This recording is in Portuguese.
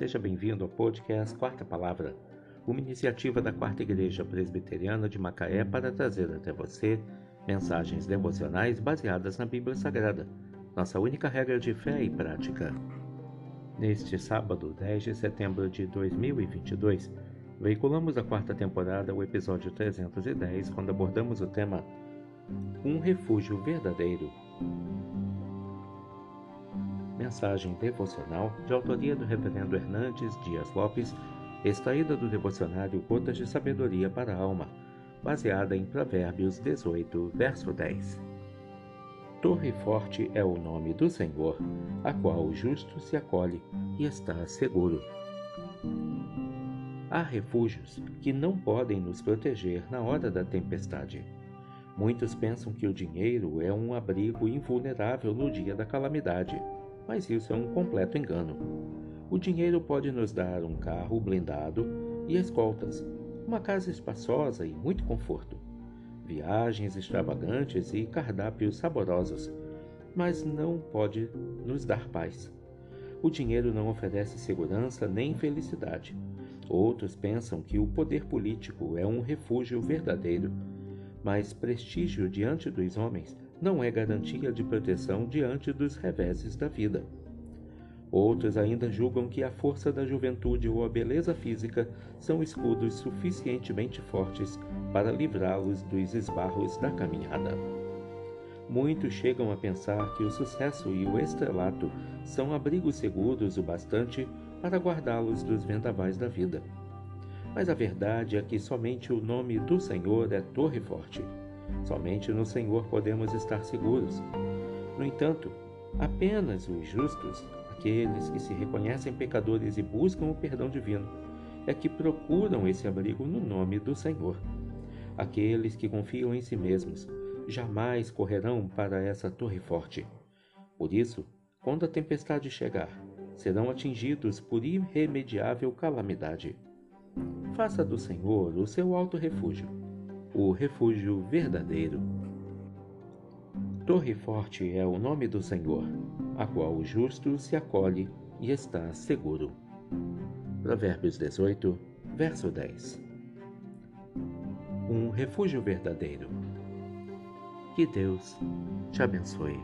Seja bem-vindo ao podcast Quarta Palavra, uma iniciativa da Quarta Igreja Presbiteriana de Macaé para trazer até você mensagens devocionais baseadas na Bíblia Sagrada, nossa única regra de fé e prática. Neste sábado, 10 de setembro de 2022, veiculamos a quarta temporada, o episódio 310, quando abordamos o tema Um Refúgio Verdadeiro. Mensagem devocional de autoria do Reverendo Hernandes Dias Lopes, extraída do devocionário Gotas de Sabedoria para a Alma, baseada em Provérbios 18, verso 10. Torre forte é o nome do Senhor, a qual o justo se acolhe e está seguro. Há refúgios que não podem nos proteger na hora da tempestade. Muitos pensam que o dinheiro é um abrigo invulnerável no dia da calamidade mas isso é um completo engano. O dinheiro pode nos dar um carro blindado e escoltas, uma casa espaçosa e muito conforto, viagens extravagantes e cardápios saborosos, mas não pode nos dar paz. O dinheiro não oferece segurança nem felicidade. Outros pensam que o poder político é um refúgio verdadeiro, mas prestígio diante dos homens não é garantia de proteção diante dos reveses da vida. Outros ainda julgam que a força da juventude ou a beleza física são escudos suficientemente fortes para livrá-los dos esbarros da caminhada. Muitos chegam a pensar que o sucesso e o estrelato são abrigos seguros o bastante para guardá-los dos vendavais da vida. Mas a verdade é que somente o nome do Senhor é torre forte Somente no Senhor podemos estar seguros. No entanto, apenas os justos, aqueles que se reconhecem pecadores e buscam o perdão divino, é que procuram esse abrigo no nome do Senhor. Aqueles que confiam em si mesmos jamais correrão para essa torre forte. Por isso, quando a tempestade chegar, serão atingidos por irremediável calamidade. Faça do Senhor o seu alto refúgio o refúgio verdadeiro. Torre forte é o nome do Senhor, a qual o justo se acolhe e está seguro. Provérbios 18, verso 10. Um refúgio verdadeiro. Que Deus te abençoe.